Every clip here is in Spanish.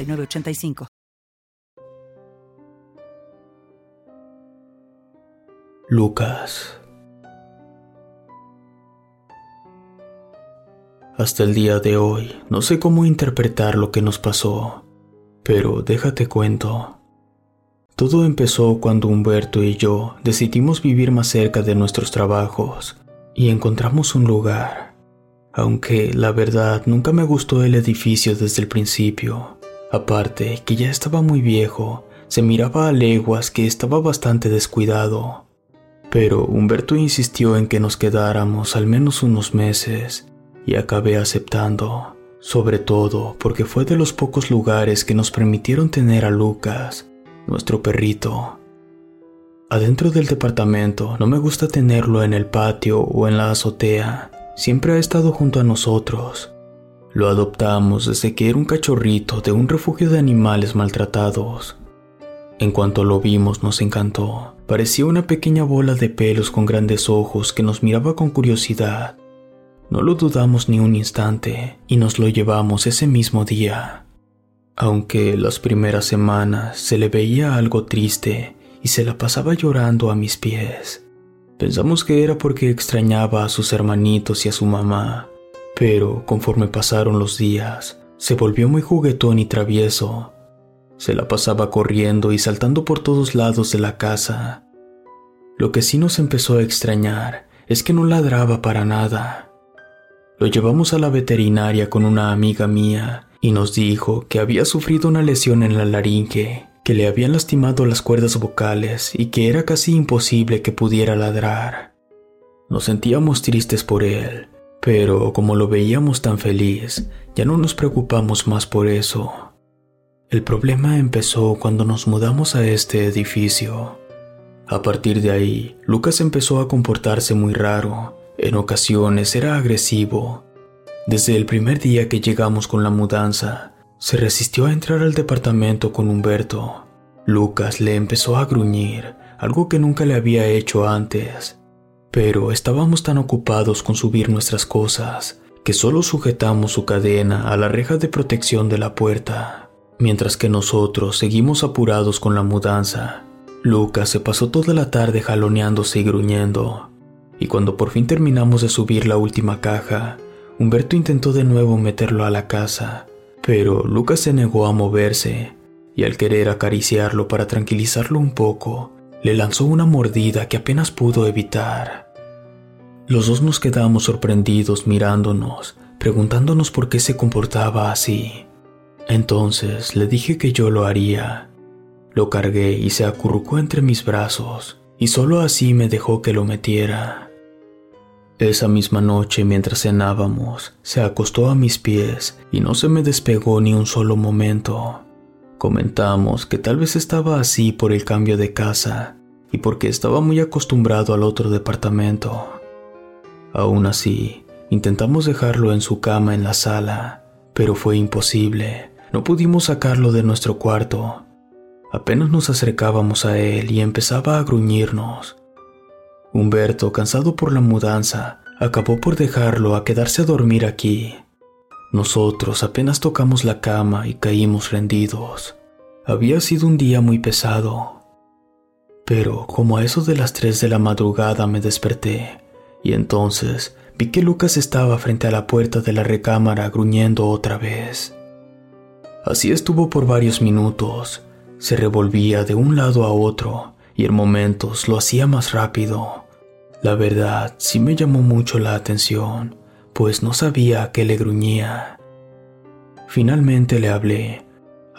8985. Lucas. Hasta el día de hoy no sé cómo interpretar lo que nos pasó, pero déjate cuento. Todo empezó cuando Humberto y yo decidimos vivir más cerca de nuestros trabajos y encontramos un lugar, aunque la verdad nunca me gustó el edificio desde el principio. Aparte, que ya estaba muy viejo, se miraba a leguas que estaba bastante descuidado. Pero Humberto insistió en que nos quedáramos al menos unos meses y acabé aceptando, sobre todo porque fue de los pocos lugares que nos permitieron tener a Lucas, nuestro perrito. Adentro del departamento no me gusta tenerlo en el patio o en la azotea, siempre ha estado junto a nosotros lo adoptamos desde que era un cachorrito de un refugio de animales maltratados. En cuanto lo vimos nos encantó. Parecía una pequeña bola de pelos con grandes ojos que nos miraba con curiosidad. No lo dudamos ni un instante y nos lo llevamos ese mismo día. Aunque las primeras semanas se le veía algo triste y se la pasaba llorando a mis pies. Pensamos que era porque extrañaba a sus hermanitos y a su mamá, pero conforme pasaron los días, se volvió muy juguetón y travieso. Se la pasaba corriendo y saltando por todos lados de la casa. Lo que sí nos empezó a extrañar es que no ladraba para nada. Lo llevamos a la veterinaria con una amiga mía y nos dijo que había sufrido una lesión en la laringe, que le habían lastimado las cuerdas vocales y que era casi imposible que pudiera ladrar. Nos sentíamos tristes por él, pero como lo veíamos tan feliz, ya no nos preocupamos más por eso. El problema empezó cuando nos mudamos a este edificio. A partir de ahí, Lucas empezó a comportarse muy raro. En ocasiones era agresivo. Desde el primer día que llegamos con la mudanza, se resistió a entrar al departamento con Humberto. Lucas le empezó a gruñir, algo que nunca le había hecho antes pero estábamos tan ocupados con subir nuestras cosas que solo sujetamos su cadena a la reja de protección de la puerta, mientras que nosotros seguimos apurados con la mudanza. Lucas se pasó toda la tarde jaloneándose y gruñendo, y cuando por fin terminamos de subir la última caja, Humberto intentó de nuevo meterlo a la casa, pero Lucas se negó a moverse, y al querer acariciarlo para tranquilizarlo un poco, le lanzó una mordida que apenas pudo evitar. Los dos nos quedamos sorprendidos mirándonos, preguntándonos por qué se comportaba así. Entonces le dije que yo lo haría. Lo cargué y se acurrucó entre mis brazos, y solo así me dejó que lo metiera. Esa misma noche mientras cenábamos, se acostó a mis pies y no se me despegó ni un solo momento. Comentamos que tal vez estaba así por el cambio de casa y porque estaba muy acostumbrado al otro departamento. Aún así, intentamos dejarlo en su cama en la sala, pero fue imposible. No pudimos sacarlo de nuestro cuarto. Apenas nos acercábamos a él y empezaba a gruñirnos. Humberto, cansado por la mudanza, acabó por dejarlo a quedarse a dormir aquí. Nosotros apenas tocamos la cama y caímos rendidos. Había sido un día muy pesado. Pero como a eso de las tres de la madrugada me desperté, y entonces vi que Lucas estaba frente a la puerta de la recámara gruñendo otra vez. Así estuvo por varios minutos. Se revolvía de un lado a otro y en momentos lo hacía más rápido. La verdad sí me llamó mucho la atención, pues no sabía a qué le gruñía. Finalmente le hablé.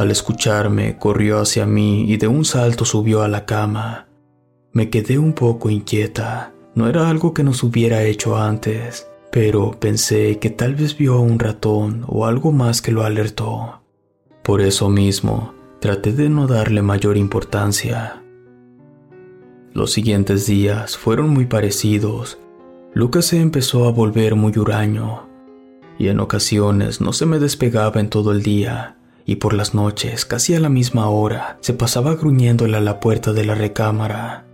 Al escucharme, corrió hacia mí y de un salto subió a la cama. Me quedé un poco inquieta. No era algo que nos hubiera hecho antes, pero pensé que tal vez vio a un ratón o algo más que lo alertó. Por eso mismo, traté de no darle mayor importancia. Los siguientes días fueron muy parecidos. Lucas se empezó a volver muy huraño, y en ocasiones no se me despegaba en todo el día, y por las noches, casi a la misma hora, se pasaba gruñéndole a la puerta de la recámara.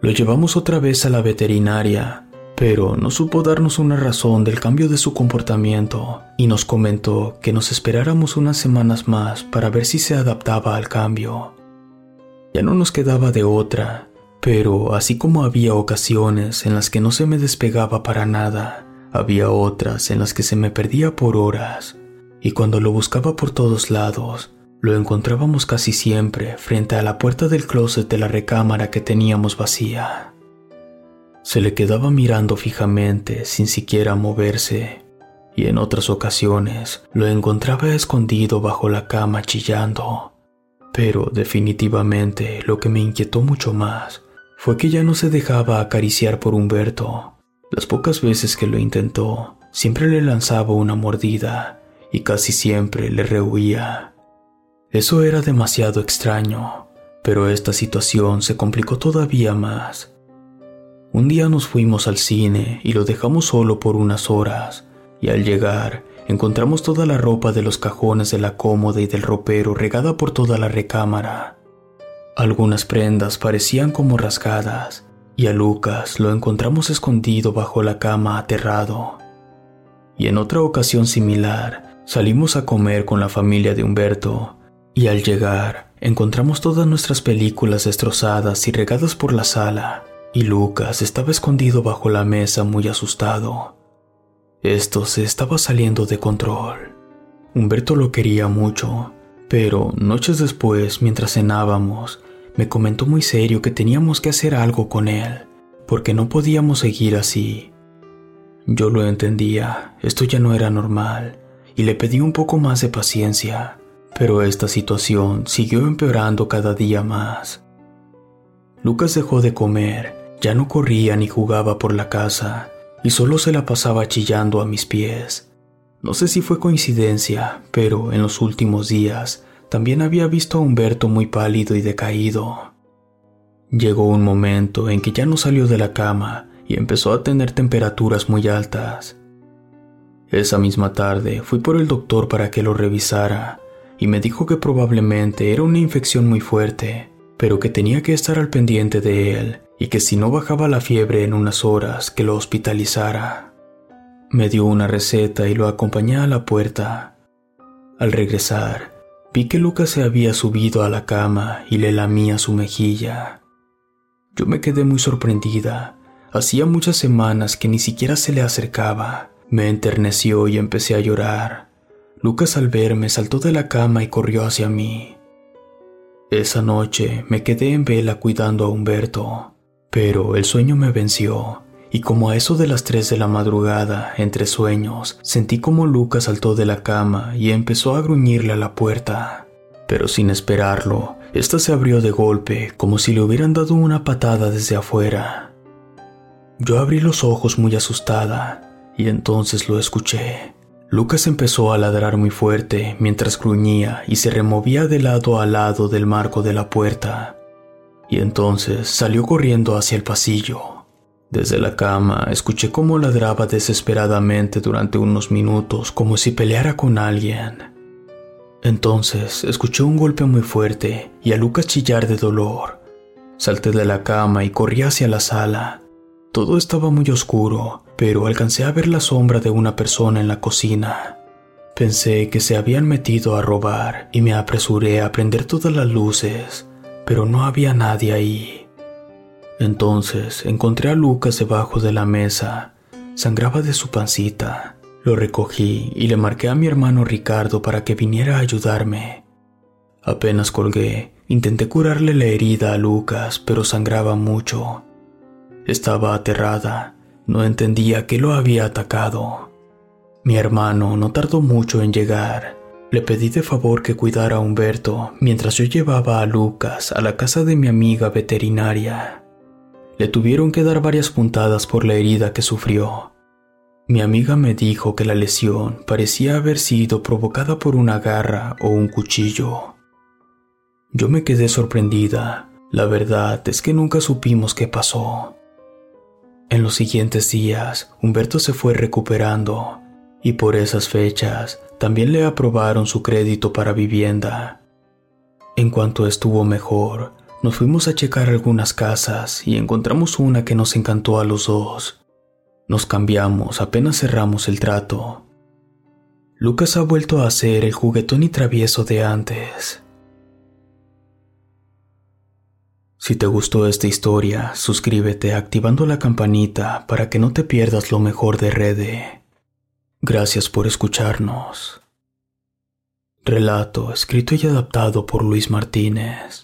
Lo llevamos otra vez a la veterinaria, pero no supo darnos una razón del cambio de su comportamiento y nos comentó que nos esperáramos unas semanas más para ver si se adaptaba al cambio. Ya no nos quedaba de otra, pero así como había ocasiones en las que no se me despegaba para nada, había otras en las que se me perdía por horas, y cuando lo buscaba por todos lados, lo encontrábamos casi siempre frente a la puerta del closet de la recámara que teníamos vacía. Se le quedaba mirando fijamente sin siquiera moverse, y en otras ocasiones lo encontraba escondido bajo la cama chillando. Pero definitivamente lo que me inquietó mucho más fue que ya no se dejaba acariciar por Humberto. Las pocas veces que lo intentó, siempre le lanzaba una mordida y casi siempre le rehuía. Eso era demasiado extraño, pero esta situación se complicó todavía más. Un día nos fuimos al cine y lo dejamos solo por unas horas, y al llegar encontramos toda la ropa de los cajones de la cómoda y del ropero regada por toda la recámara. Algunas prendas parecían como rasgadas, y a Lucas lo encontramos escondido bajo la cama aterrado. Y en otra ocasión similar, salimos a comer con la familia de Humberto, y al llegar encontramos todas nuestras películas destrozadas y regadas por la sala, y Lucas estaba escondido bajo la mesa muy asustado. Esto se estaba saliendo de control. Humberto lo quería mucho, pero noches después, mientras cenábamos, me comentó muy serio que teníamos que hacer algo con él, porque no podíamos seguir así. Yo lo entendía, esto ya no era normal, y le pedí un poco más de paciencia, pero esta situación siguió empeorando cada día más. Lucas dejó de comer, ya no corría ni jugaba por la casa, y solo se la pasaba chillando a mis pies. No sé si fue coincidencia, pero en los últimos días también había visto a Humberto muy pálido y decaído. Llegó un momento en que ya no salió de la cama y empezó a tener temperaturas muy altas. Esa misma tarde fui por el doctor para que lo revisara y me dijo que probablemente era una infección muy fuerte, pero que tenía que estar al pendiente de él y que si no bajaba la fiebre en unas horas que lo hospitalizara. Me dio una receta y lo acompañé a la puerta. Al regresar, vi que Lucas se había subido a la cama y le lamía su mejilla. Yo me quedé muy sorprendida. Hacía muchas semanas que ni siquiera se le acercaba. Me enterneció y empecé a llorar. Lucas al verme saltó de la cama y corrió hacia mí. Esa noche me quedé en vela cuidando a Humberto. Pero el sueño me venció, y como a eso de las tres de la madrugada, entre sueños, sentí como Lucas saltó de la cama y empezó a gruñirle a la puerta. Pero sin esperarlo, ésta se abrió de golpe, como si le hubieran dado una patada desde afuera. Yo abrí los ojos muy asustada, y entonces lo escuché. Lucas empezó a ladrar muy fuerte mientras gruñía y se removía de lado a lado del marco de la puerta y entonces salió corriendo hacia el pasillo. Desde la cama escuché cómo ladraba desesperadamente durante unos minutos como si peleara con alguien. Entonces escuché un golpe muy fuerte y a Lucas chillar de dolor. Salté de la cama y corrí hacia la sala. Todo estaba muy oscuro, pero alcancé a ver la sombra de una persona en la cocina. Pensé que se habían metido a robar y me apresuré a prender todas las luces pero no había nadie ahí. Entonces encontré a Lucas debajo de la mesa. Sangraba de su pancita. Lo recogí y le marqué a mi hermano Ricardo para que viniera a ayudarme. Apenas colgué, intenté curarle la herida a Lucas, pero sangraba mucho. Estaba aterrada, no entendía que lo había atacado. Mi hermano no tardó mucho en llegar. Le pedí de favor que cuidara a Humberto mientras yo llevaba a Lucas a la casa de mi amiga veterinaria. Le tuvieron que dar varias puntadas por la herida que sufrió. Mi amiga me dijo que la lesión parecía haber sido provocada por una garra o un cuchillo. Yo me quedé sorprendida. La verdad es que nunca supimos qué pasó. En los siguientes días, Humberto se fue recuperando y por esas fechas también le aprobaron su crédito para vivienda. En cuanto estuvo mejor, nos fuimos a checar algunas casas y encontramos una que nos encantó a los dos. Nos cambiamos apenas cerramos el trato. Lucas ha vuelto a ser el juguetón y travieso de antes. Si te gustó esta historia, suscríbete activando la campanita para que no te pierdas lo mejor de Rede. Gracias por escucharnos. Relato escrito y adaptado por Luis Martínez.